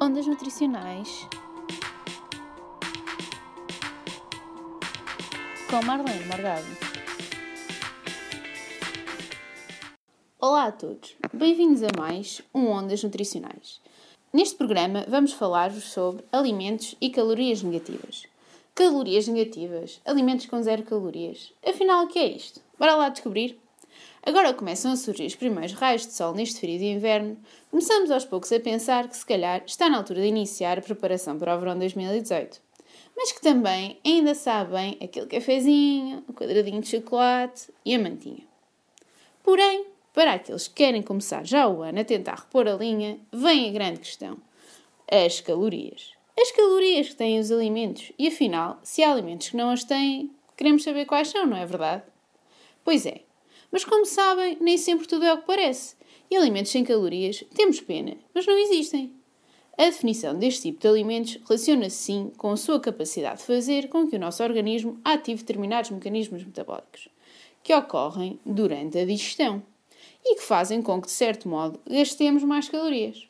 Ondas nutricionais com Marlene Morgado. Olá a todos, bem-vindos a mais um Ondas Nutricionais. Neste programa vamos falar-vos sobre alimentos e calorias negativas. Calorias negativas, alimentos com zero calorias. Afinal, o que é isto? Bora lá descobrir? Agora começam a surgir os primeiros raios de sol neste frio de inverno, começamos aos poucos a pensar que se calhar está na altura de iniciar a preparação para o verão 2018. Mas que também ainda sabem aquele cafezinho, o quadradinho de chocolate e a mantinha. Porém, para aqueles que querem começar já o ano a tentar repor a linha, vem a grande questão: as calorias. As calorias que têm os alimentos. E afinal, se há alimentos que não as têm, queremos saber quais são, não é verdade? Pois é, mas como sabem, nem sempre tudo é o que parece. E alimentos sem calorias temos pena, mas não existem. A definição deste tipo de alimentos relaciona-se sim com a sua capacidade de fazer com que o nosso organismo ative determinados mecanismos metabólicos, que ocorrem durante a digestão e que fazem com que, de certo modo, gastemos mais calorias.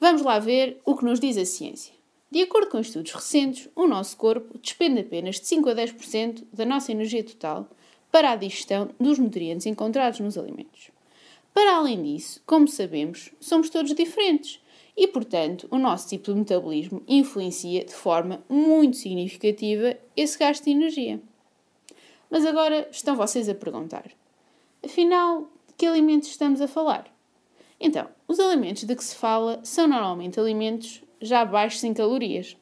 Vamos lá ver o que nos diz a ciência. De acordo com estudos recentes, o nosso corpo despende apenas de 5 a 10% da nossa energia total para a digestão dos nutrientes encontrados nos alimentos. Para além disso, como sabemos, somos todos diferentes e, portanto, o nosso tipo de metabolismo influencia de forma muito significativa esse gasto de energia. Mas agora estão vocês a perguntar: afinal, de que alimentos estamos a falar? Então, os alimentos de que se fala são normalmente alimentos já baixos em calorias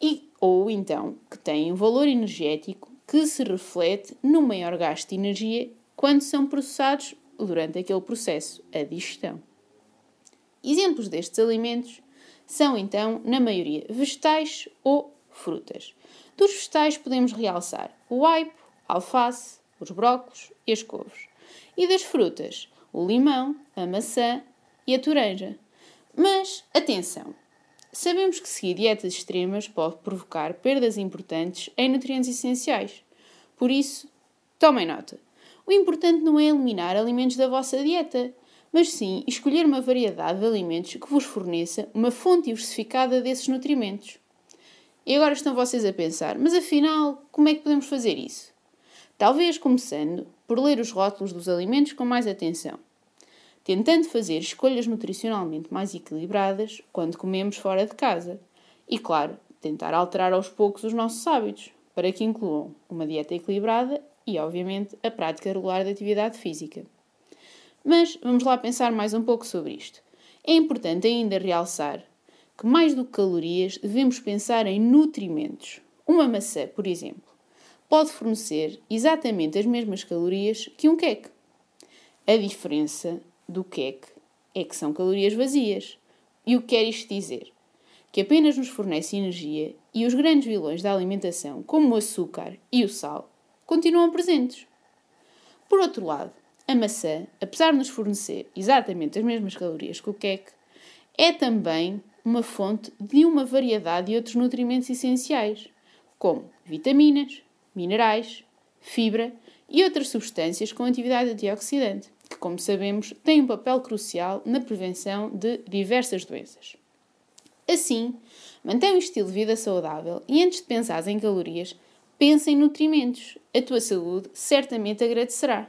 e ou então que têm um valor energético que se reflete no maior gasto de energia quando são processados durante aquele processo, a digestão. Exemplos destes alimentos são então, na maioria, vegetais ou frutas. Dos vegetais podemos realçar o aipo, a alface, os brócolos e as couves. E das frutas, o limão, a maçã e a toranja. Mas, atenção! Sabemos que seguir dietas extremas pode provocar perdas importantes em nutrientes essenciais. Por isso, tomem nota. O importante não é eliminar alimentos da vossa dieta, mas sim escolher uma variedade de alimentos que vos forneça uma fonte diversificada desses nutrimentos. E agora estão vocês a pensar, mas afinal, como é que podemos fazer isso? Talvez começando por ler os rótulos dos alimentos com mais atenção tentando fazer escolhas nutricionalmente mais equilibradas quando comemos fora de casa. E, claro, tentar alterar aos poucos os nossos hábitos, para que incluam uma dieta equilibrada e, obviamente, a prática regular de atividade física. Mas vamos lá pensar mais um pouco sobre isto. É importante ainda realçar que, mais do que calorias, devemos pensar em nutrimentos. Uma maçã, por exemplo, pode fornecer exatamente as mesmas calorias que um queque. A diferença do queque é que são calorias vazias. E o que quer isto dizer? Que apenas nos fornece energia e os grandes vilões da alimentação, como o açúcar e o sal, continuam presentes. Por outro lado, a maçã, apesar de nos fornecer exatamente as mesmas calorias que o queque, é também uma fonte de uma variedade de outros nutrimentos essenciais, como vitaminas, minerais, fibra e outras substâncias com atividade antioxidante como sabemos, tem um papel crucial na prevenção de diversas doenças. Assim, mantém um estilo de vida saudável e antes de pensar em calorias, pensa em nutrimentos. A tua saúde certamente agradecerá.